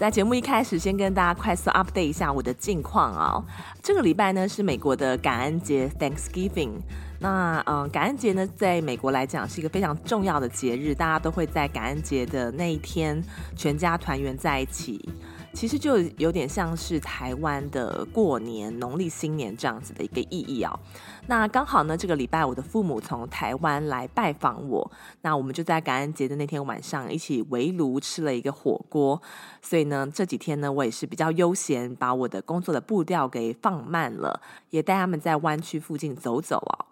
在节目一开始，先跟大家快速 update 一下我的近况啊、这个礼拜呢是美国的感恩节 Thanksgiving。那嗯，感恩节呢，在美国来讲是一个非常重要的节日，大家都会在感恩节的那一天全家团圆在一起。其实就有点像是台湾的过年、农历新年这样子的一个意义哦。那刚好呢，这个礼拜我的父母从台湾来拜访我，那我们就在感恩节的那天晚上一起围炉吃了一个火锅。所以呢，这几天呢，我也是比较悠闲，把我的工作的步调给放慢了，也带他们在湾区附近走走哦。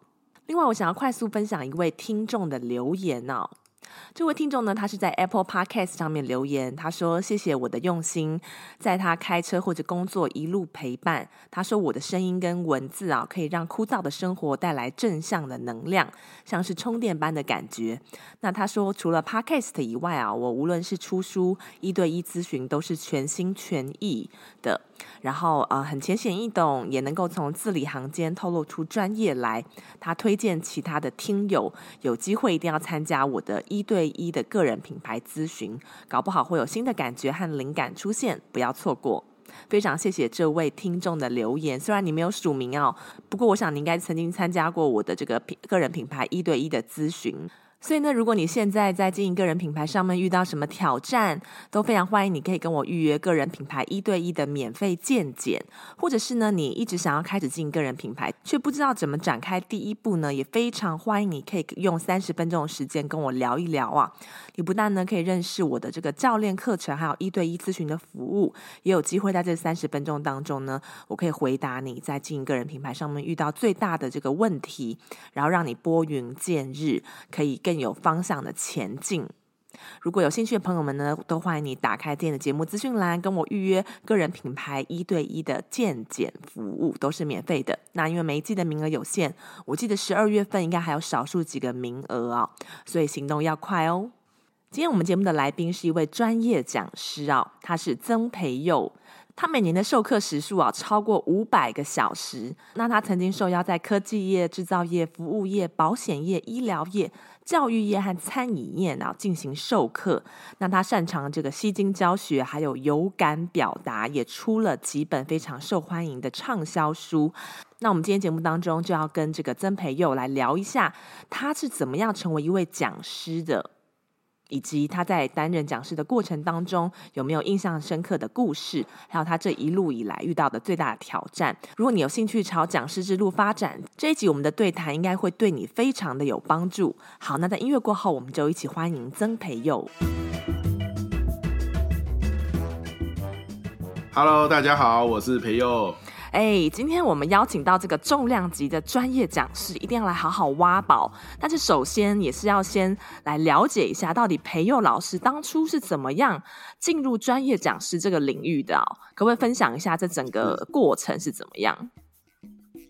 另外，我想要快速分享一位听众的留言哦。这位听众呢，他是在 Apple Podcast 上面留言，他说：“谢谢我的用心，在他开车或者工作一路陪伴。他说我的声音跟文字啊，可以让枯燥的生活带来正向的能量，像是充电般的感觉。那他说，除了 Podcast 以外啊，我无论是出书、一对一咨询，都是全心全意的。”然后呃，很浅显易懂，也能够从字里行间透露出专业来。他推荐其他的听友有机会一定要参加我的一对一的个人品牌咨询，搞不好会有新的感觉和灵感出现，不要错过。非常谢谢这位听众的留言，虽然你没有署名哦，不过我想你应该曾经参加过我的这个品个人品牌一对一的咨询。所以呢，如果你现在在经营个人品牌上面遇到什么挑战，都非常欢迎你可以跟我预约个人品牌一对一的免费见解，或者是呢，你一直想要开始经营个人品牌，却不知道怎么展开第一步呢，也非常欢迎你可以用三十分钟的时间跟我聊一聊啊。你不但呢可以认识我的这个教练课程，还有一对一咨询的服务，也有机会在这三十分钟当中呢，我可以回答你在经营个人品牌上面遇到最大的这个问题，然后让你拨云见日，可以。更有方向的前进。如果有兴趣的朋友们呢，都欢迎你打开今天的节目资讯栏，跟我预约个人品牌一对一的健检服务，都是免费的。那因为每一季的名额有限，我记得十二月份应该还有少数几个名额哦，所以行动要快哦。今天我们节目的来宾是一位专业讲师啊、哦，他是曾培佑。他每年的授课时数啊超过五百个小时。那他曾经受邀在科技业、制造业、服务业、保险业、医疗业、教育业和餐饮业啊进行授课。那他擅长这个吸睛教学，还有有感表达，也出了几本非常受欢迎的畅销书。那我们今天节目当中就要跟这个曾培佑来聊一下，他是怎么样成为一位讲师的。以及他在担任讲师的过程当中有没有印象深刻的故事，还有他这一路以来遇到的最大挑战。如果你有兴趣朝讲师之路发展，这一集我们的对谈应该会对你非常的有帮助。好，那在音乐过后，我们就一起欢迎曾培佑。Hello，大家好，我是培佑。哎，今天我们邀请到这个重量级的专业讲师，一定要来好好挖宝。但是首先也是要先来了解一下，到底培佑老师当初是怎么样进入专业讲师这个领域的哦？可不可以分享一下这整个过程是怎么样？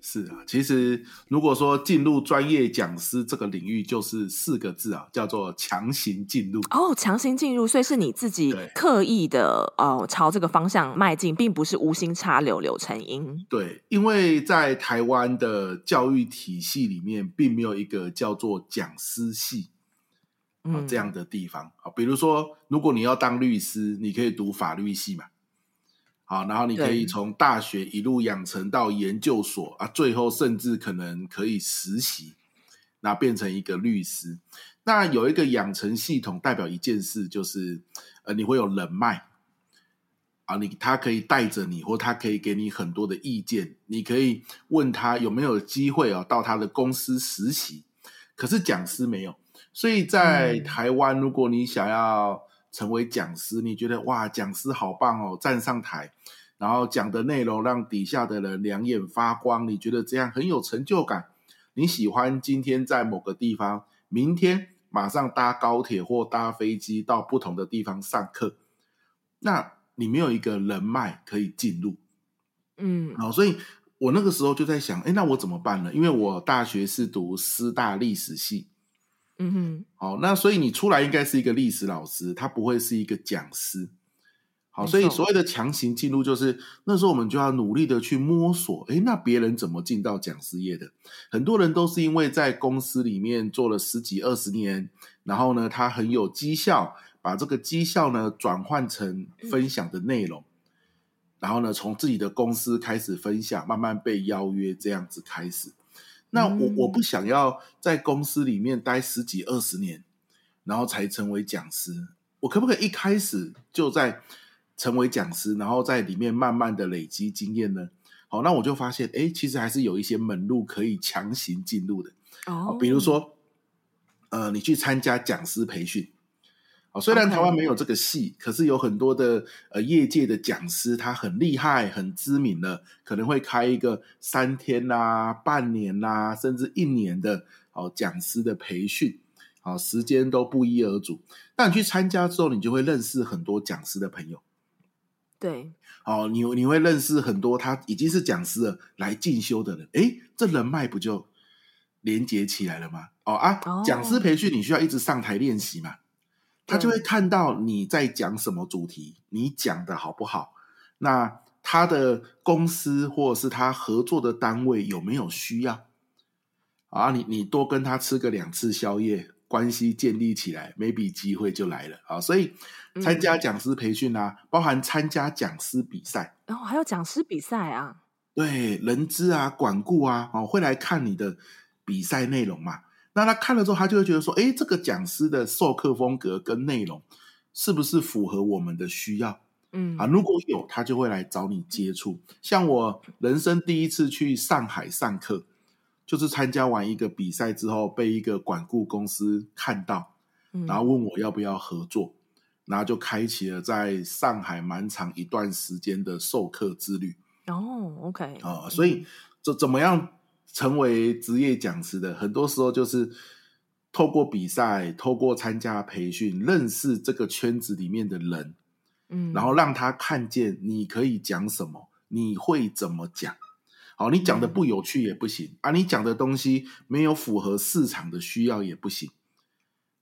是啊，其实如果说进入专业讲师这个领域，就是四个字啊，叫做强行进入。哦，强行进入，所以是你自己刻意的哦朝这个方向迈进，并不是无心插柳柳成荫。对，因为在台湾的教育体系里面，并没有一个叫做讲师系这样的地方啊、嗯。比如说，如果你要当律师，你可以读法律系嘛。好，然后你可以从大学一路养成到研究所啊，最后甚至可能可以实习，那变成一个律师。那有一个养成系统，代表一件事，就是呃，你会有人脉啊，你他可以带着你，或他可以给你很多的意见，你可以问他有没有机会哦，到他的公司实习。可是讲师没有，所以在台湾，如果你想要。成为讲师，你觉得哇，讲师好棒哦！站上台，然后讲的内容让底下的人两眼发光，你觉得这样很有成就感。你喜欢今天在某个地方，明天马上搭高铁或搭飞机到不同的地方上课。那你没有一个人脉可以进入，嗯，好，所以我那个时候就在想，哎，那我怎么办呢？因为我大学是读师大历史系，嗯哼，好，那所以你出来应该是一个历史老师，他不会是一个讲师。好，所以所谓的强行进入，就是那时候我们就要努力的去摸索。诶，那别人怎么进到讲师业的？很多人都是因为在公司里面做了十几二十年，然后呢，他很有绩效，把这个绩效呢转换成分享的内容，然后呢，从自己的公司开始分享，慢慢被邀约，这样子开始。那我我不想要在公司里面待十几二十年，然后才成为讲师。我可不可以一开始就在成为讲师，然后在里面慢慢的累积经验呢？好，那我就发现，哎，其实还是有一些门路可以强行进入的。哦，比如说，呃，你去参加讲师培训。好，虽然台湾没有这个系，可是有很多的呃业界的讲师，他很厉害、很知名的，可能会开一个三天啦、啊、半年啦、啊，甚至一年的哦讲师的培训。好，时间都不一而足。但你去参加之后，你就会认识很多讲师的朋友。对，哦，你你会认识很多他已经是讲师了来进修的人，诶，这人脉不就连接起来了吗？哦啊，哦讲师培训你需要一直上台练习嘛，他就会看到你在讲什么主题，你讲的好不好，那他的公司或者是他合作的单位有没有需要啊？你你多跟他吃个两次宵夜。关系建立起来，maybe 机会就来了啊！所以参加讲师培训啊，嗯、包含参加讲师比赛，然后、哦、还有讲师比赛啊，对，人资啊、管顾啊，哦，会来看你的比赛内容嘛？那他看了之后，他就会觉得说，哎，这个讲师的授课风格跟内容是不是符合我们的需要？嗯啊，如果有，他就会来找你接触。像我人生第一次去上海上课。就是参加完一个比赛之后，被一个管顾公司看到，然后问我要不要合作，嗯、然后就开启了在上海蛮长一段时间的授课之旅。哦，OK，啊、呃，所以怎怎么样成为职业讲师的？很多时候就是透过比赛，透过参加培训，认识这个圈子里面的人，嗯，然后让他看见你可以讲什么，你会怎么讲。好，你讲的不有趣也不行啊！你讲的东西没有符合市场的需要也不行。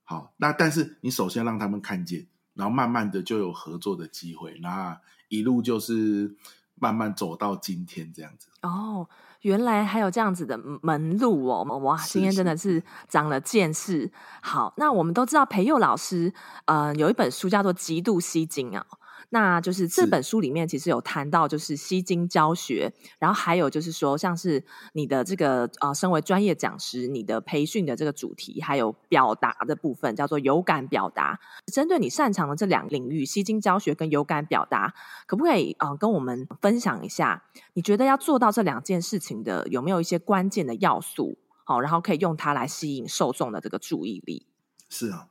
好，那但是你首先让他们看见，然后慢慢的就有合作的机会，那一路就是慢慢走到今天这样子。哦，原来还有这样子的门路哦！哇，今天真的是长了见识。好，那我们都知道培佑老师，呃，有一本书叫做《极度吸睛》啊。那就是这本书里面其实有谈到，就是吸睛教学，然后还有就是说，像是你的这个呃，身为专业讲师，你的培训的这个主题，还有表达的部分，叫做有感表达。针对你擅长的这两个领域，吸睛教学跟有感表达，可不可以呃跟我们分享一下？你觉得要做到这两件事情的，有没有一些关键的要素？好，然后可以用它来吸引受众的这个注意力。是啊。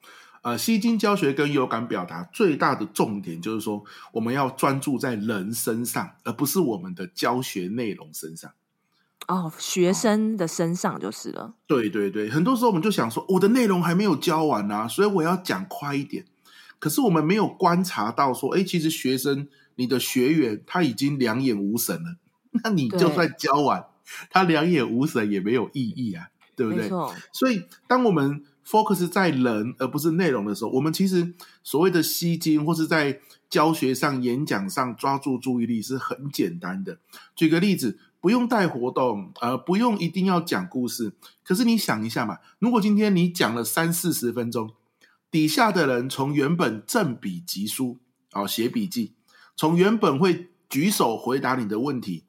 呃，吸睛教学跟有感表达最大的重点就是说，我们要专注在人身上，而不是我们的教学内容身上。哦，学生的身上就是了。哦。对对对，很多时候我们就想说，我的内容还没有教完啊，所以我要讲快一点。可是我们没有观察到说，哎，其实学生，你的学员他已经两眼无神了，那你就算教完，他两眼无神也没有意义啊，对不对？所以当我们 focus 在人而不是内容的时候，我们其实所谓的吸睛或是在教学上、演讲上抓住注意力是很简单的。举个例子，不用带活动，呃，不用一定要讲故事。可是你想一下嘛，如果今天你讲了三四十分钟，底下的人从原本正笔疾书啊写笔记，从原本会举手回答你的问题，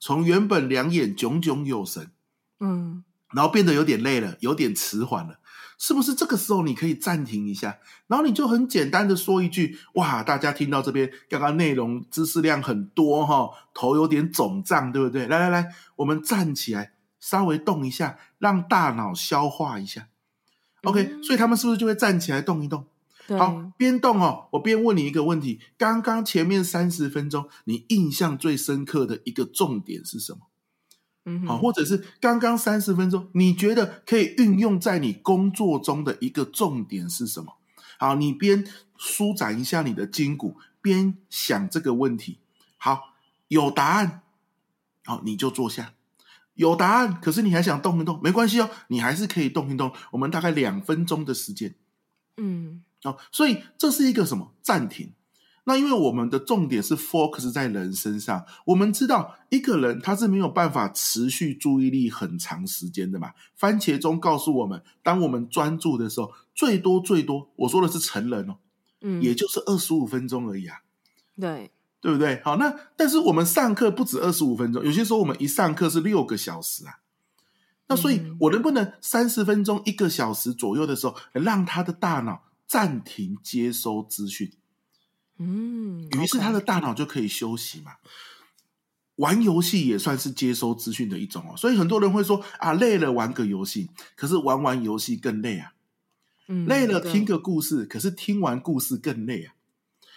从原本两眼炯炯有神，嗯，然后变得有点累了，有点迟缓了。是不是这个时候你可以暂停一下，然后你就很简单的说一句：“哇，大家听到这边刚刚内容知识量很多哈，头有点肿胀，对不对？来来来，我们站起来，稍微动一下，让大脑消化一下。OK，嗯，所以他们是不是就会站起来动一动？好，边动哦，我边问你一个问题：刚刚前面三十分钟，你印象最深刻的一个重点是什么？嗯，好，或者是刚刚三十分钟，你觉得可以运用在你工作中的一个重点是什么？好，你边舒展一下你的筋骨，边想这个问题。好，有答案，好，你就坐下。有答案，可是你还想动一动，没关系哦，你还是可以动一动。我们大概两分钟的时间，嗯，好，所以这是一个什么？暂停。那因为我们的重点是 focus 在人身上，我们知道一个人他是没有办法持续注意力很长时间的嘛。番茄钟告诉我们，当我们专注的时候，最多最多，我说的是成人哦，嗯，也就是二十五分钟而已啊。对。对不对？好，那但是我们上课不止二十五分钟，有些时候我们一上课是六个小时啊。那所以，我能不能三十分钟、一个小时左右的时候，让他的大脑暂停接收资讯？嗯，于是他的大脑就可以休息嘛。玩游戏也算是接收资讯的一种哦。所以很多人会说啊，累了玩个游戏，可是玩玩游戏更累啊。嗯，累了听个故事，可是听完故事更累啊。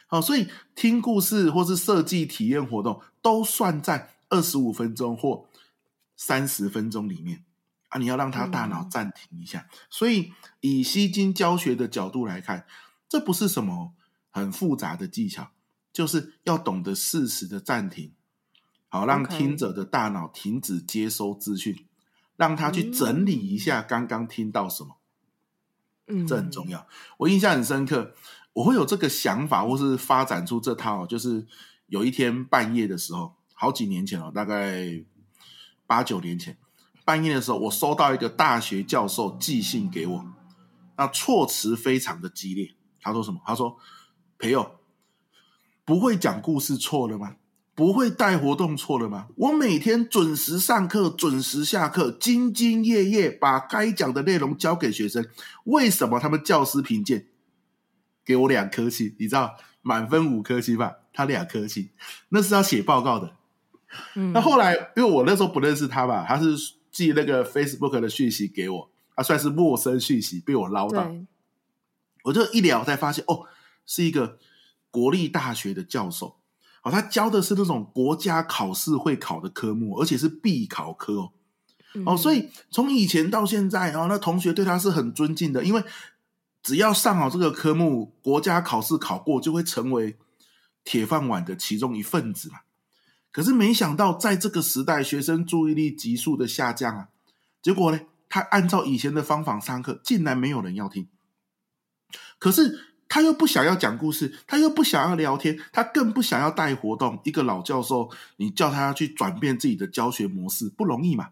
好，所以听故事或是设计体验活动都算在二十五分钟或三十分钟里面啊！你要让他大脑暂停一下。嗯。所以以吸睛教学的角度来看，这不是什么很复杂的技巧，就是要懂得适时的暂停，好让听者的大脑停止接收资讯，让他去整理一下刚刚听到什么。嗯，这很重要。我印象很深刻。我会有这个想法，或是发展出这套，就是有一天半夜的时候，好几年前了，大概八九年前，半夜的时候，我收到一个大学教授寄信给我，那措辞非常的激烈。他说什么？他说：“朋友，不会讲故事错了吗？不会带活动错了吗？我每天准时上课，准时下课，兢兢业业把该讲的内容交给学生，为什么他们教师评鉴？”给我两颗星，你知道满分五颗星吧？他两颗星，那是要写报告的。嗯，那后来因为我那时候不认识他吧，他是寄那个 Facebook 的讯息给我，他算是陌生讯息被我捞到。我就一聊才发现，哦，是一个国立大学的教授。哦，他教的是那种国家考试会考的科目，而且是必考科哦。嗯、哦，所以从以前到现在，哦，那同学对他是很尊敬的，因为。只要上好这个科目，国家考试考过，就会成为铁饭碗的其中一份子嘛。可是没想到，在这个时代，学生注意力急速的下降啊。结果呢，他按照以前的方法上课，竟然没有人要听。可是他又不想要讲故事，他又不想要聊天，他更不想要带活动。一个老教授，你叫他去转变自己的教学模式，不容易嘛。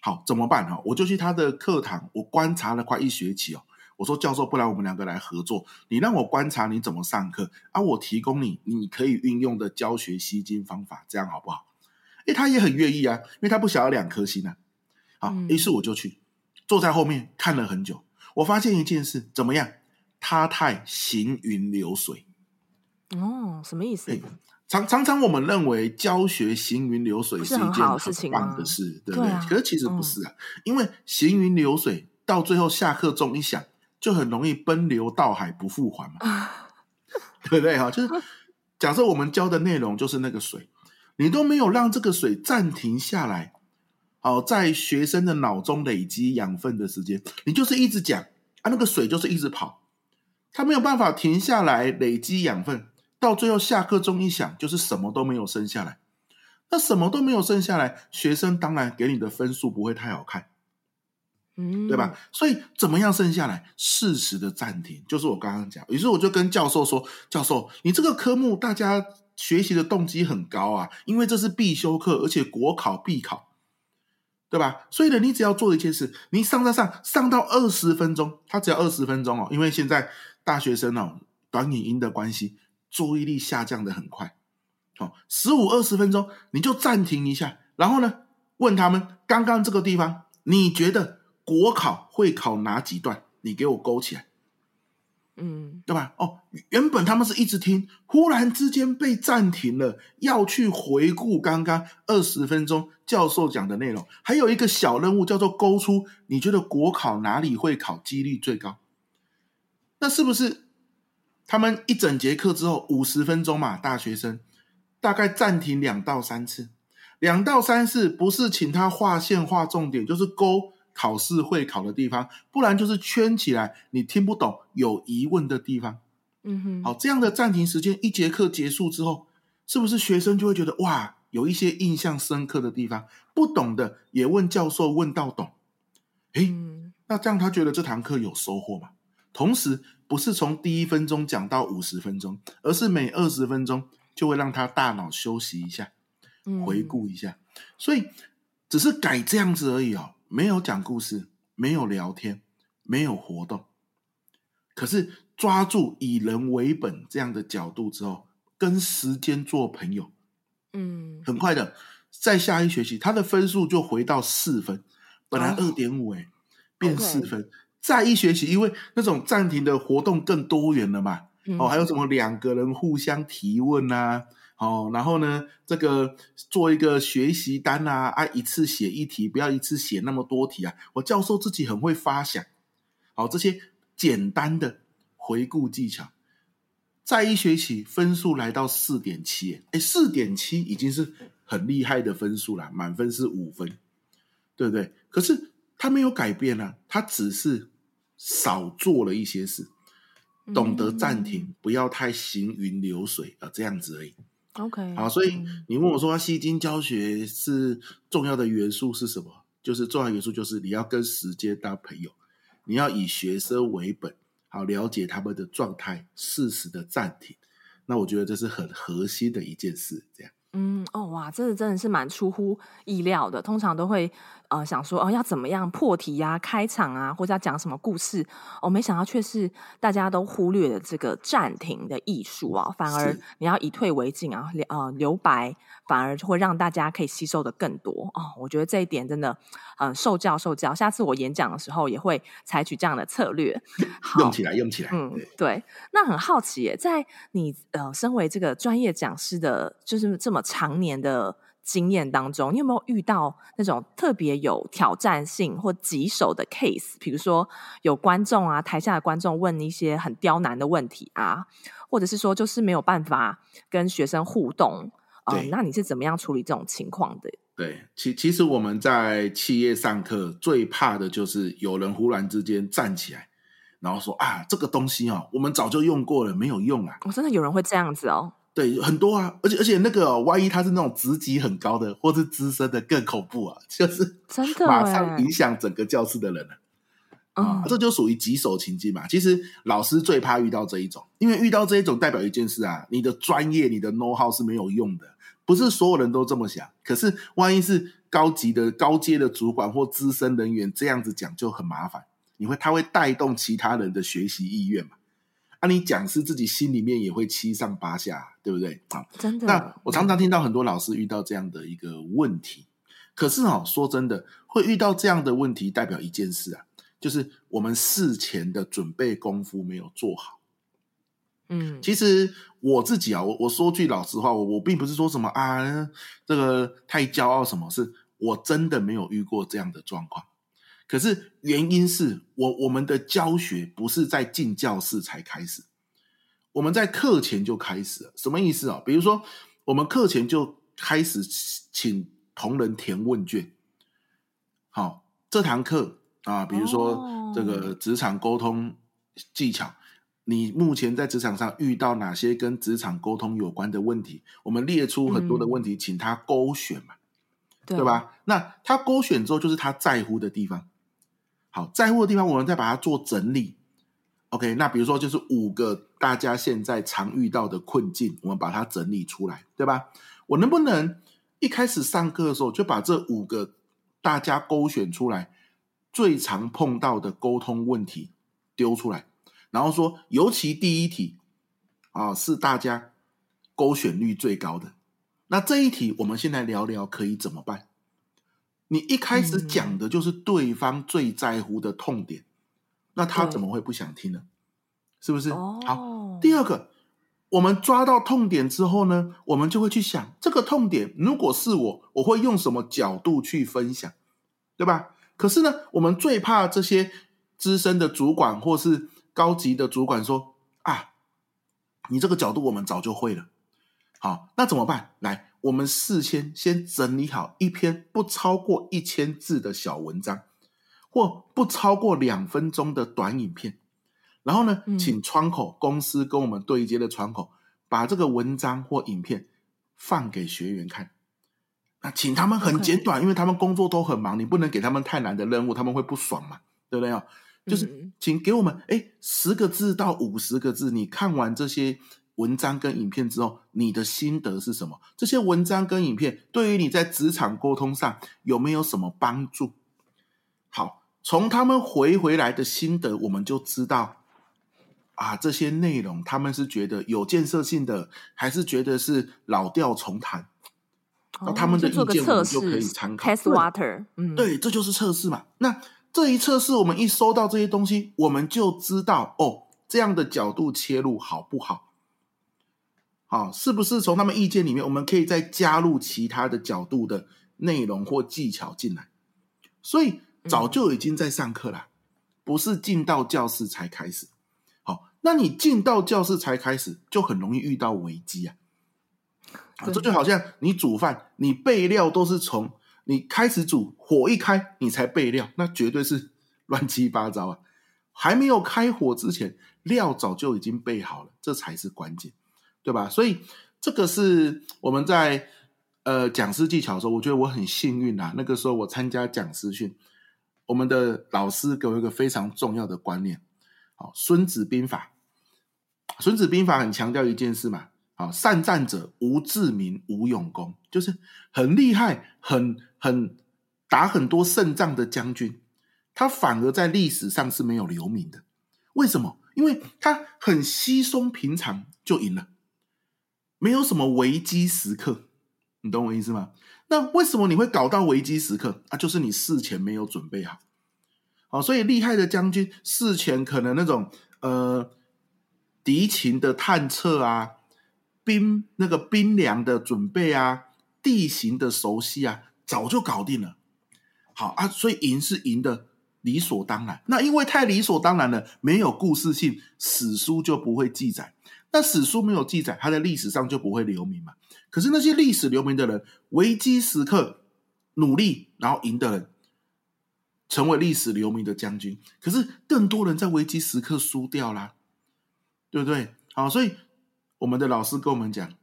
好，怎么办哈？我就去他的课堂，我观察了快一学期哦。我说教授，不然我们两个来合作。你让我观察你怎么上课，啊，我提供你你可以运用的教学吸睛方法，这样好不好？诶，他也很愿意啊，因为他不想要两颗星啊。好，于是我就去坐在后面看了很久。我发现一件事，怎么样？他太行云流水。哦，什么意思？常常常我们认为教学行云流水是一件很棒的事，对不对？对啊，可是其实不是啊，嗯，因为行云流水到最后下课钟一响。就很容易奔流到海不复还嘛，对不对？哈，就是假设我们教的内容就是那个水，你都没有让这个水暂停下来，好，在学生的脑中累积养分的时间，你就是一直讲啊，那个水就是一直跑，它没有办法停下来累积养分，到最后下课钟一响，就是什么都没有剩下来。那什么都没有剩下来，学生当然给你的分数不会太好看。嗯，对吧？所以怎么样剩下来？适时的暂停，就是我刚刚讲。于是我就跟教授说：“教授，你这个科目大家学习的动机很高啊，因为这是必修课，而且国考必考，对吧？所以呢，你只要做一件事，你上上上上到二十分钟，他只要二十分钟哦，因为现在大学生哦，短影音的关系，注意力下降的很快。好，十五二十分钟，你就暂停一下，然后呢，问他们刚刚这个地方，你觉得？”国考会考哪几段？你给我勾起来，嗯，对吧？哦，原本他们是一直听，忽然之间被暂停了，要去回顾刚刚二十分钟教授讲的内容。还有一个小任务叫做勾出，你觉得国考哪里会考几率最高？那是不是他们一整节课之后五十分钟嘛？大学生大概暂停两到三次，两到三次不是请他画线画重点，就是勾。考试会考的地方，不然就是圈起来你听不懂、有疑问的地方。嗯哼，好，这样的暂停时间，一节课结束之后，是不是学生就会觉得哇，有一些印象深刻的地方，不懂的也问教授，问到懂，诶，嗯，那这样他觉得这堂课有收获嘛？同时，不是从第一分钟讲到五十分钟，而是每二十分钟就会让他大脑休息一下，回顾一下。嗯，所以只是改这样子而已哦，没有讲故事，没有聊天，没有活动。可是抓住以人为本这样的角度之后，跟时间做朋友，嗯，很快的，在下一学期他的分数就回到四分，本来二点五哎，变四分。Okay. 再一学期，因为那种暂停的活动更多元了嘛，嗯、哦，还有什么两个人互相提问啊，哦，然后呢，这个做一个学习单啊，啊，一次写一题，不要一次写那么多题啊。我教授自己很会发想，好、哦，这些简单的回顾技巧，再一学期分数来到四点七，哎，四点七已经是很厉害的分数了，满分是五分，对不对？可是他没有改变啊，他只是。少做了一些事，懂得暂停，嗯、不要太行云流水啊，这样子而已。OK，好，所以你问我说，吸睛教学是重要的元素是什么？就是重要元素就是你要跟时间当朋友，你要以学生为本，好了解他们的状态，适时的暂停。那我觉得这是很核心的一件事，这样。嗯，哦，哇，这个真的是蛮出乎意料的，通常都会。呃，想说哦，要怎么样破题呀、啊、开场啊，或者要讲什么故事？哦，没想到却是大家都忽略了这个暂停的艺术啊，反而你要以退为进啊，呃，留白，反而就会让大家可以吸收的更多哦。我觉得这一点真的，嗯、呃，受教受教。下次我演讲的时候也会采取这样的策略，用起来，用起来。嗯，对。那很好奇耶，在你呃，身为这个专业讲师的，就是这么长年的。经验当中，你有没有遇到那种特别有挑战性或棘手的 case？比如说有观众啊，台下的观众问一些很刁难的问题啊，或者是说就是没有办法跟学生互动，啊、呃，那你是怎么样处理这种情况的？对，其其实我们在企业上课最怕的就是有人忽然之间站起来，然后说啊，这个东西哦，我们早就用过了，没有用啊。哦，真的有人会这样子哦。对，很多啊，而且而且那个、哦，万一他是那种职级很高的，或是资深的，更恐怖啊！就是真的马上影响整个教室的人了。啊、嗯，这就属于棘手情境嘛。其实老师最怕遇到这一种，因为遇到这一种代表一件事啊，你的专业、你的 know how 是没有用的。不是所有人都这么想，可是万一是高级的、高阶的主管或资深人员这样子讲，就很麻烦。你会，他会带动其他人的学习意愿嘛？那、啊、你讲师自己心里面也会七上八下，对不对？啊，真的。那我常常听到很多老师遇到这样的一个问题，可是哦，说真的，会遇到这样的问题，代表一件事啊，就是我们事前的准备功夫没有做好。嗯，其实我自己啊，我我说句老实话，我我并不是说什么啊，这个太骄傲什么，是我真的没有遇过这样的状况。可是原因是我我们的教学不是在进教室才开始，我们在课前就开始了。什么意思啊？比如说，我们课前就开始请同仁填问卷。好，这堂课啊，比如说这个职场沟通技巧，你目前在职场上遇到哪些跟职场沟通有关的问题？我们列出很多的问题，请他勾选嘛，对吧？那他勾选之后，就是他在乎的地方。好，在乎的地方，我们再把它做整理。OK，那比如说就是五个大家现在常遇到的困境，我们把它整理出来，对吧？我能不能一开始上课的时候就把这五个大家勾选出来最常碰到的沟通问题丢出来，然后说，尤其第一题啊是大家勾选率最高的，那这一题我们先来聊聊可以怎么办？你一开始讲的就是对方最在乎的痛点，嗯、那他怎么会不想听呢？是不是？哦、好，第二个，我们抓到痛点之后呢，我们就会去想这个痛点，如果是我，我会用什么角度去分享，对吧？可是呢，我们最怕这些资深的主管或是高级的主管说啊，你这个角度我们早就会了。好，那怎么办？来。我们事先先整理好一篇不超过一千字的小文章，或不超过两分钟的短影片，然后呢，请窗口公司跟我们对接的窗口把这个文章或影片放给学员看。那请他们很简短，因为他们工作都很忙，你不能给他们太难的任务，他们会不爽嘛，对不对啊？就是请给我们哎十个字到五十个字，你看完这些文章跟影片之后，你的心得是什么？这些文章跟影片对于你在职场沟通上有没有什么帮助？好，从他们回回来的心得，我们就知道啊，这些内容他们是觉得有建设性的，还是觉得是老调重弹？那、哦、他们的意见我们就可以参考。Test water，嗯，对，这就是测试嘛。那这一测试，我们一收到这些东西，我们就知道哦，这样的角度切入好不好？好，是不是从他们意见里面，我们可以再加入其他的角度的内容或技巧进来？所以早就已经在上课了，不是进到教室才开始。好，那你进到教室才开始，就很容易遇到危机啊。啊，这就好像你煮饭，你备料都是从你开始煮，火一开你才备料，那绝对是 乱七八糟啊！还没有开火之前，料早就已经备好了，这才是关键，对吧？所以这个是我们在呃讲师技巧的时候，我觉得我很幸运啊。那个时候我参加讲师训，我们的老师给我一个非常重要的观念，好，《孙子兵法》，《孙子兵法》很强调一件事嘛。啊，善战者无智名，无勇功，就是很厉害、很很打很多胜仗的将军，他反而在历史上是没有留名的。为什么？因为他很稀松平常就赢了，没有什么危机时刻。你懂我意思吗？那为什么你会搞到危机时刻？啊，就是你事前没有准备好。好，所以厉害的将军事前可能那种呃敌情的探测啊。兵那个兵粮的准备啊，地形的熟悉啊，早就搞定了。好啊，所以赢是赢的理所当然。那因为太理所当然了，没有故事性，史书就不会记载。那史书没有记载，他在历史上就不会留名嘛。可是那些历史留名的人，危机时刻努力然后赢的人，成为历史留名的将军。可是更多人在危机时刻输掉啦，对不对？好，所以。我们的老师跟我们讲，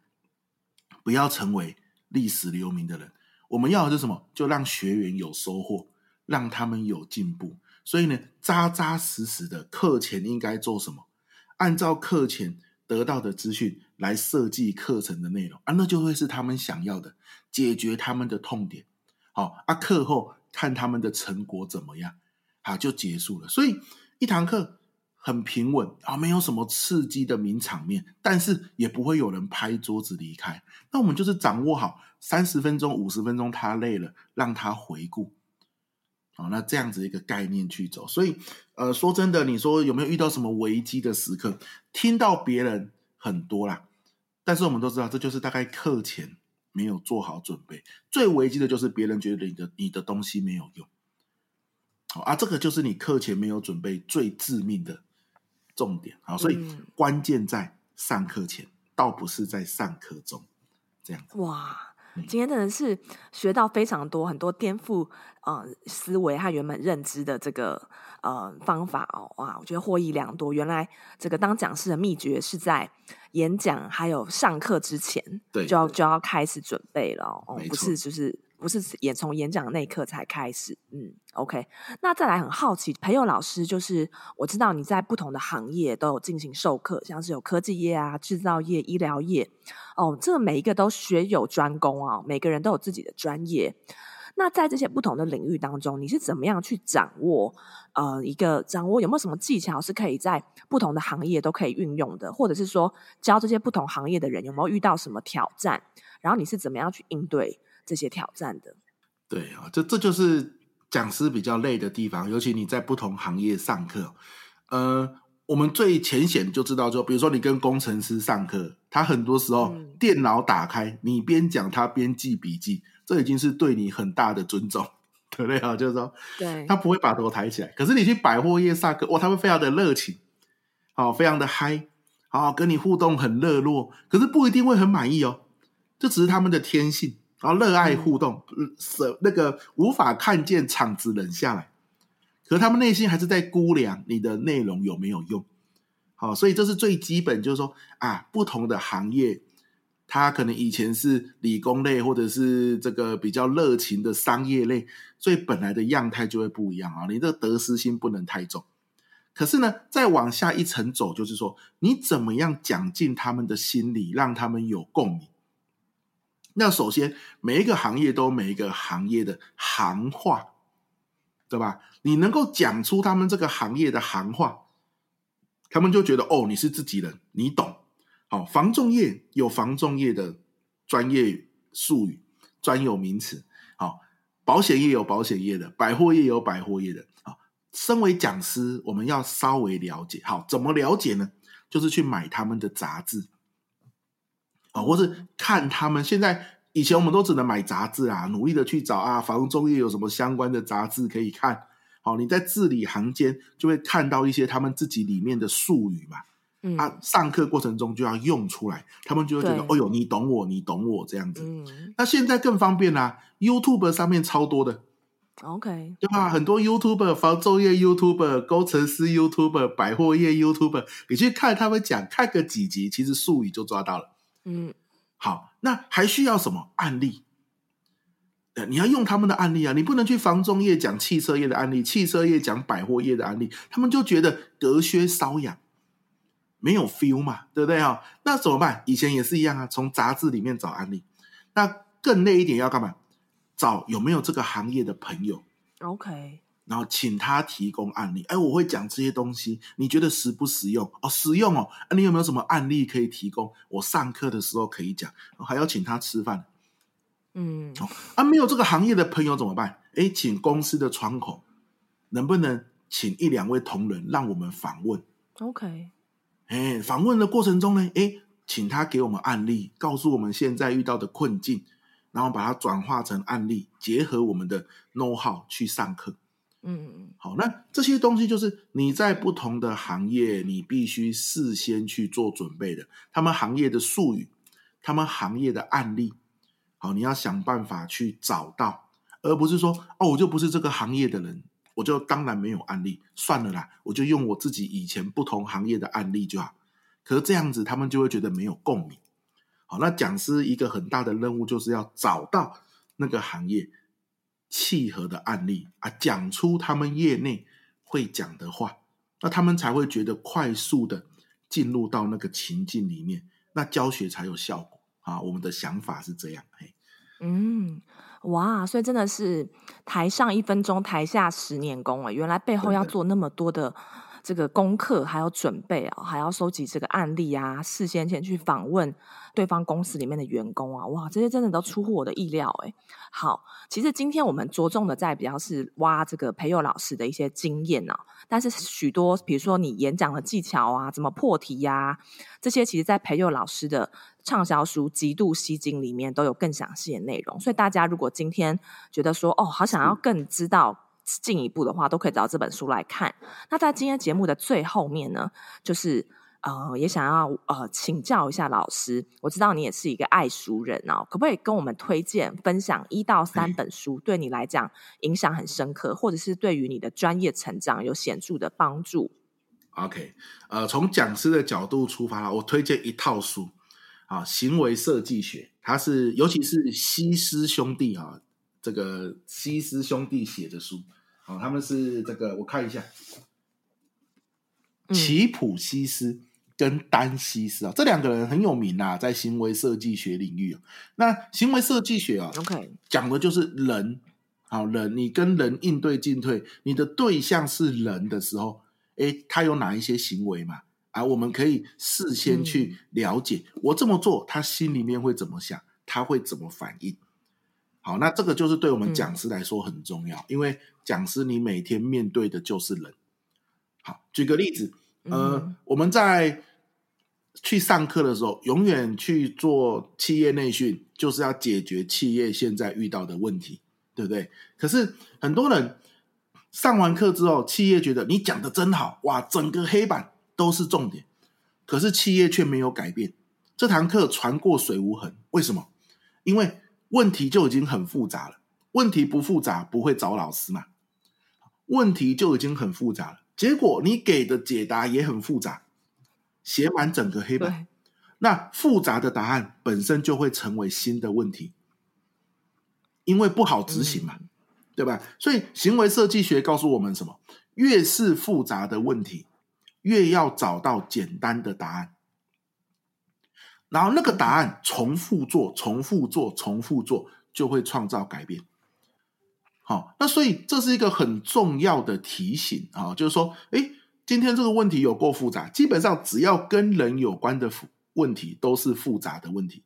不要成为历史留名的人。我们要的是什么？就让学员有收获，让他们有进步。所以呢，扎扎实实的课前应该做什么？按照课前得到的资讯来设计课程的内容啊，那就会是他们想要的，解决他们的痛点。好啊，课后看他们的成果怎么样，好，就结束了。所以一堂课。很平稳啊，没有什么刺激的名场面，但是也不会有人拍桌子离开。那我们就是掌握好三十分钟、五十分钟，他累了，让他回顾。好，那这样子一个概念去走。所以，呃，说真的，你说有没有遇到什么危机的时刻？听到别人很多啦，但是我们都知道，这就是大概课前没有做好准备。最危机的就是别人觉得你的你的东西没有用。好啊，这个就是你课前没有准备最致命的。重点好，所以关键在上课前，嗯、倒不是在上课中，这样子。哇，今天真的是学到非常多，很多颠覆呃思维和原本认知的这个呃方法哦，哇，我觉得获益良多。原来这个当讲师的秘诀是在演讲还有上课之前，对，就要就要开始准备了哦，不是就是。不是演从演讲那一刻才开始，嗯，OK。那再来很好奇，培祐老师就是我知道你在不同的行业都有进行授课，像是有科技业啊、制造业、医疗业，哦，这每一个都学有专攻啊，每个人都有自己的专业。那在这些不同的领域当中，你是怎么样去掌握呃一个掌握有没有什么技巧是可以在不同的行业都可以运用的，或者是说教这些不同行业的人有没有遇到什么挑战，然后你是怎么样去应对？这些挑战的，对啊，这这就是讲师比较累的地方，尤其你在不同行业上课，呃，我们最浅显就知道，就比如说你跟工程师上课，他很多时候电脑打开，你边讲他边记笔记，这已经是对你很大的尊重，对不对啊？就是说，对，他不会把头抬起来。可是你去百货业上课，哇，他会非常的热情，好，非常的嗨，好，跟你互动很热络，可是不一定会很满意哦，这只是他们的天性。然后热爱互动，舍、嗯、那个无法看见场子冷下来，可是他们内心还是在估量你的内容有没有用。好，所以这是最基本，就是说啊，不同的行业，它可能以前是理工类，或者是这个比较热情的商业类，所以本来的样态就会不一样啊。你这个得失心不能太重。可是呢，再往下一层走，就是说你怎么样讲进他们的心里，让他们有共鸣。那首先，每一个行业都有每一个行业的行话，对吧？你能够讲出他们这个行业的行话。他们就觉得哦，你是自己人，你懂。好，房仲业有房仲业的专业术语、专有名词。好，保险业有保险业的，百货业有百货业的。好，身为讲师，我们要稍微了解。好，怎么了解呢？就是去买他们的杂志，啊，或是看他们现在。以前我们都只能买杂志啊，努力的去找啊，房中业有什么相关的杂志可以看。好，你在字里行间就会看到一些他们自己里面的术语嘛，嗯，啊，上课过程中就要用出来，他们就会觉得，哦哟，你懂我，你懂我这样子。嗯，那现在更方便啦，YouTube 上面超多的，OK，对吧？很多 YouTuber，房仲业 YouTuber，工程师 YouTuber，百货业 YouTuber，你去看他们讲，看个几集，其实术语就抓到了。嗯，好，那还需要什么案例？你要用他们的案例啊，你不能去房中业讲汽车业的案例，汽车业讲百货业的案例，他们就觉得隔靴搔痒，没有 feel 嘛，对不对啊？那怎么办？以前也是一样啊，从杂志里面找案例。那更累一点要干嘛？找有没有这个行业的朋友？OK，然后请他提供案例。哎，我会讲这些东西，你觉得实不实用？哦，实用哦。啊，你有没有什么案例可以提供？我上课的时候可以讲，还要请他吃饭。嗯，啊，没有这个行业的朋友怎么办？哎，请公司的窗口，能不能请一两位同仁让我们访问？OK，哎，访问的过程中呢，哎，请他给我们案例，告诉我们现在遇到的困境，然后把它转化成案例，结合我们的 know how 去上课。嗯嗯嗯，好，那这些东西就是你在不同的行业，你必须事先去做准备的。他们行业的术语，他们行业的案例。好，你要想办法去找到，而不是说哦，我就不是这个行业的人，我就当然没有案例，算了啦，我就用我自己以前不同行业的案例就好。可是这样子，他们就会觉得没有共鸣。好，那讲师一个很大的任务就是要找到那个行业契合的案例啊，讲出他们业内会讲的话，那他们才会觉得快速的进入到那个情境里面，那教学才有效果。啊，我们的想法是这样，嘿，嗯，哇，所以真的是台上一分钟，台下十年功啊！原来背后要做那么多的这个功课，还要准备啊，还要收集这个案例啊，事先前去访问对方公司里面的员工啊，哇，这些真的都出乎我的意料，哎。好，其实今天我们着重的在比较是挖这个培祐老师的一些经验啊，但是许多比如说你演讲的技巧啊，怎么破题呀，啊，这些其实在培祐老师的。畅销书《极度吸睛》里面都有更详细的内容，所以大家如果今天觉得说哦，好想要更知道进一步的话，都可以找这本书来看。那在今天节目的最后面呢，就是呃，也想要呃请教一下老师，我知道你也是一个爱书人哦，可不可以跟我们推荐分享一到三本书，对你来讲影响很深刻，或者是对于你的专业成长有显著的帮助？OK，呃，从讲师的角度出发，我推荐一套书。啊，行为设计学，它是尤其是西斯兄弟啊，这个西斯兄弟写的书啊，他们是这个我看一下，齐普西斯跟丹西斯啊，这两个人很有名啊，在行为设计学领域。那行为设计学啊，OK，讲的就是人，好人，你跟人应对进退，你的对象是人的时候，诶，他有哪一些行为嘛？啊，我们可以事先去了解，嗯、我这么做，他心里面会怎么想，他会怎么反应。好，那这个就是对我们讲师来说很重要，嗯、因为讲师你每天面对的就是人。好，举个例子，呃，嗯、我们在去上课的时候，永远去做企业内训，就是要解决企业现在遇到的问题，对不对？可是很多人上完课之后，企业觉得你讲的真好，哇，整个黑板。都是重点，可是企业却没有改变。这堂课传过水无痕，为什么？因为问题就已经很复杂了。问题不复杂，不会找老师嘛？问题就已经很复杂了，结果你给的解答也很复杂，写满整个黑板，那复杂的答案本身就会成为新的问题，因为不好执行嘛，嗯、对吧？所以行为设计学告诉我们什么？越是复杂的问题，越要找到简单的答案，然后那个答案重复做、重复做、重复做，就会创造改变。好，那所以这是一个很重要的提醒啊，就是说，诶，今天这个问题有够复杂，基本上只要跟人有关的问题都是复杂的问题，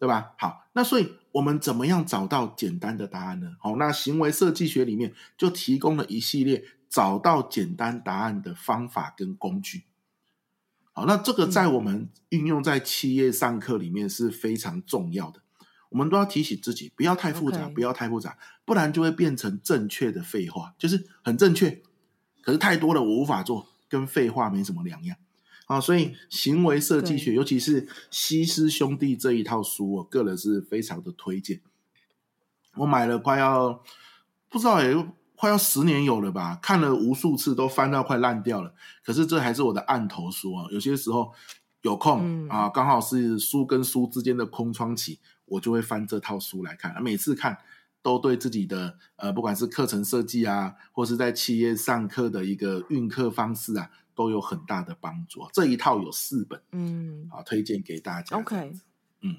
对吧？好，那所以我们怎么样找到简单的答案呢？好，那行为设计学里面就提供了一系列找到简单答案的方法跟工具。好，那这个在我们运用在企业上课里面是非常重要的。我们都要提醒自己，不要太复杂.不要太复杂，不然就会变成正确的废话，就是很正确，可是太多了，我无法做，跟废话没什么两样。啊，所以行为设计学，尤其是西施兄弟这一套书，我个人是非常的推荐。我买了快要不知道也快要十年有了吧，看了无数次，都翻到快烂掉了。可是这还是我的案头书啊，有些时候有空、嗯、啊，刚好是书跟书之间的空窗期。我就会翻这套书来看，每次看都对自己的呃，不管是课程设计啊，或是在企业上课的一个运课方式啊，都有很大的帮助。这一套有四本，嗯，好，推荐给大家。OK，嗯，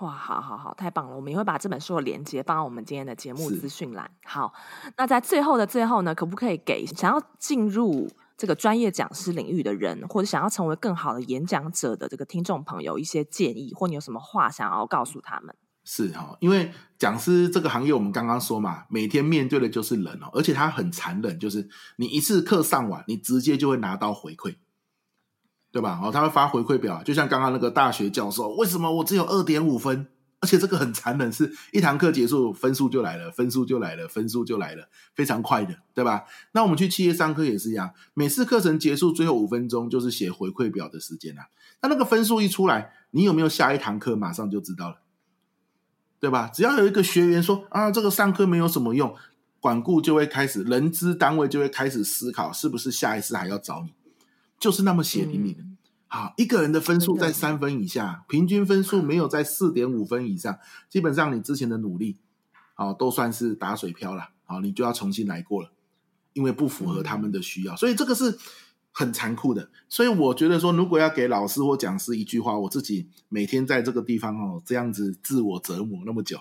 哇，好好好，太棒了！我们也会把这本书的连接放到我们今天的节目资讯栏。好，那在最后的最后呢，可不可以给想要进入这个专业讲师领域的人，或者想要成为更好的演讲者的这个听众朋友一些建议，或你有什么话想要告诉他们？是哈，因为讲师这个行业，我们刚刚说嘛，每天面对的就是人哦，而且他很残忍，就是你一次课上完，你直接就会拿到回馈，对吧？哦，他会发回馈表，就像刚刚那个大学教授，为什么我只有二点五分？而且这个很残忍，是一堂课结束，分数就来了，分数就来了，分数就来了，非常快的，对吧？那我们去企业上课也是一样，每次课程结束最后五分钟就是写回馈表的时间啊。那那个分数一出来，你有没有下一堂课，马上就知道了，对吧？只要有一个学员说啊，这个上课没有什么用，管顾就会开始，人资单位就会开始思考，是不是下一次还要找你，就是那么血淋淋的。嗯好，一个人的分数在三分以下，平均分数没有在四点五分以上，基本上你之前的努力，好，都算是打水漂了。好，你就要重新来过了，因为不符合他们的需要，所以这个是很残酷的。所以我觉得说，如果要给老师或讲师一句话，我自己每天在这个地方哦，这样子自我折磨那么久，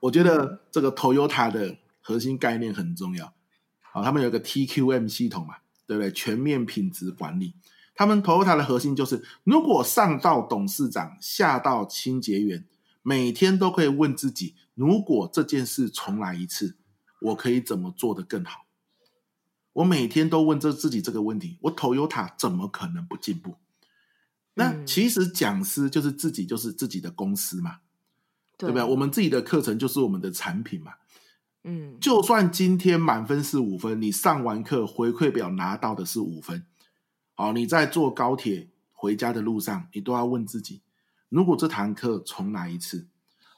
我觉得这个 Toyota 的核心概念很重要。好，他们有个 TQM 系统嘛，对不对？全面品质管理。他们 Toyota 的核心就是，如果上到董事长，下到清洁员，每天都可以问自己：如果这件事重来一次，我可以怎么做得更好？我每天都问这自己这个问题，我 Toyota 怎么可能不进步？那其实讲师就是自己，就是自己的公司嘛，对，对不对？我们自己的课程就是我们的产品嘛。嗯，就算今天满分是五分，你上完课回馈表拿到的是五分。好，你在坐高铁回家的路上，你都要问自己：如果这堂课重来一次，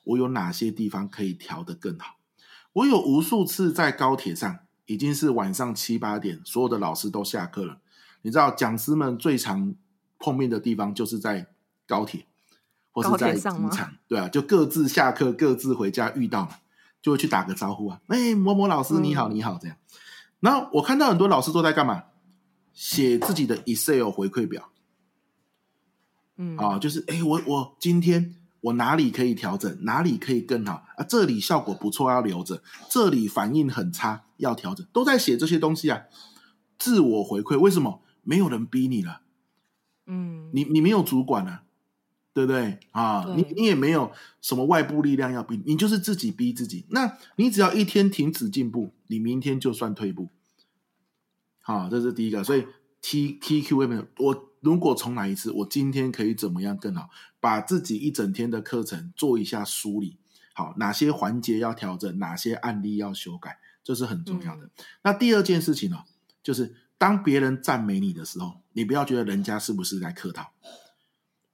我有哪些地方可以调得更好？我有无数次在高铁上，已经是晚上七八点，所有的老师都下课了。你知道，讲师们最常碰面的地方就是在高铁，或是在机场，对啊，就各自下课，各自回家，遇到就会去打个招呼啊，哎，某某老师你好，你好，这样。然后我看到很多老师都在干嘛？写自己的 Excel 回馈表，嗯，啊，就是哎，我我今天我哪里可以调整，哪里可以更好啊？这里效果不错，要留着；这里反应很差，要调整。都在写这些东西啊，自我回馈。为什么？没有人逼你了，嗯，你你没有主管啊，对不对啊？对你你也没有什么外部力量要逼你，就是自己逼自己。那你只要一天停止进步，你明天就算退步。好，这是第一个，所以 T T Q M，我如果重来一次，我今天可以怎么样更好？把自己一整天的课程做一下梳理，好，哪些环节要调整，哪些案例要修改，这是很重要的。嗯、那第二件事情呢，就是当别人赞美你的时候，你不要觉得人家是不是在客套，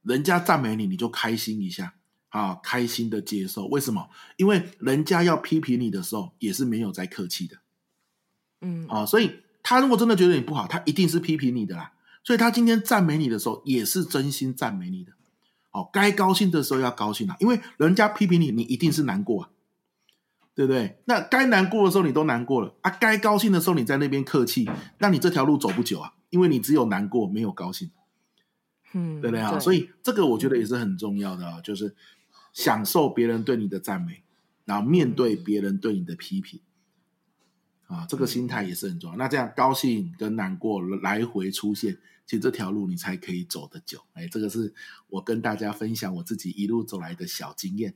人家赞美你，你就开心一下，啊，开心的接受。为什么？因为人家要批评你的时候，也是没有在客气的，嗯，啊，所以。他如果真的觉得你不好，他一定是批评你的啦。所以他今天赞美你的时候，也是真心赞美你的。哦，该高兴的时候要高兴啊，因为人家批评你，你一定是难过啊，对不对？那该难过的时候你都难过了啊，该高兴的时候你在那边客气，那你这条路走不久啊，因为你只有难过没有高兴，嗯，对不对啊？所以这个我觉得也是很重要的啊，就是享受别人对你的赞美，然后面对别人对你的批评。啊，这个心态也是很重要。那这样高兴跟难过来回出现，其实这条路你才可以走得久。哎，这个是我跟大家分享我自己一路走来的小经验。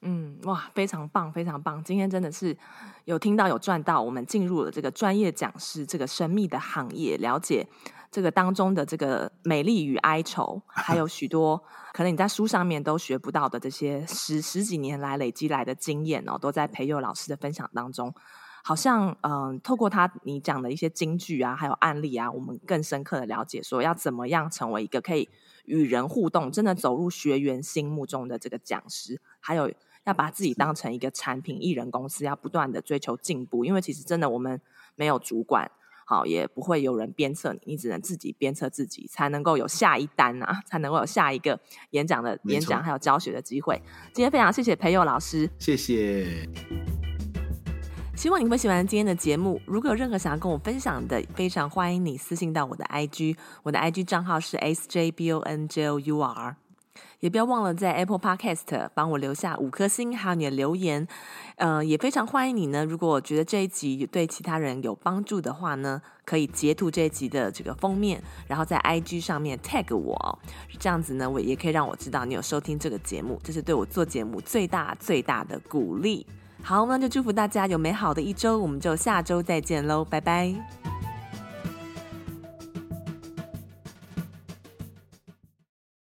嗯，哇，非常棒，非常棒！今天真的是有听到有赚到，我们进入了这个专业讲师这个神秘的行业，了解这个当中的这个美丽与哀愁，还有许多可能你在书上面都学不到的这些十十几年来累积来的经验哦，都在培祐老师的分享当中。好像嗯、透过他你讲的一些金句啊，还有案例啊，我们更深刻的了解说要怎么样成为一个可以与人互动、真的走入学员心目中的这个讲师，还有要把自己当成一个产品艺人公司，要不断的追求进步。因为其实真的我们没有主管，好也不会有人鞭策你，你只能自己鞭策自己，才能够有下一单啊，才能够有下一个演讲的演讲还有教学的机会。今天非常谢谢培佑老师，谢谢。希望你会喜欢今天的节目。如果有任何想要跟我分享的，非常欢迎你私信到我的 IG，我的 IG 账号是 sjbonjour。也不要忘了在 Apple Podcast 帮我留下五颗星，还有你的留言。呃，也非常欢迎你呢。如果觉得这一集对其他人有帮助的话呢，可以截图这一集的这个封面，然后在 IG 上面 tag 我，这样子呢，我也可以让我知道你有收听这个节目，这是对我做节目最大最大的鼓励。好，那就祝福大家有美好的一周，我们就下周再见喽，拜拜。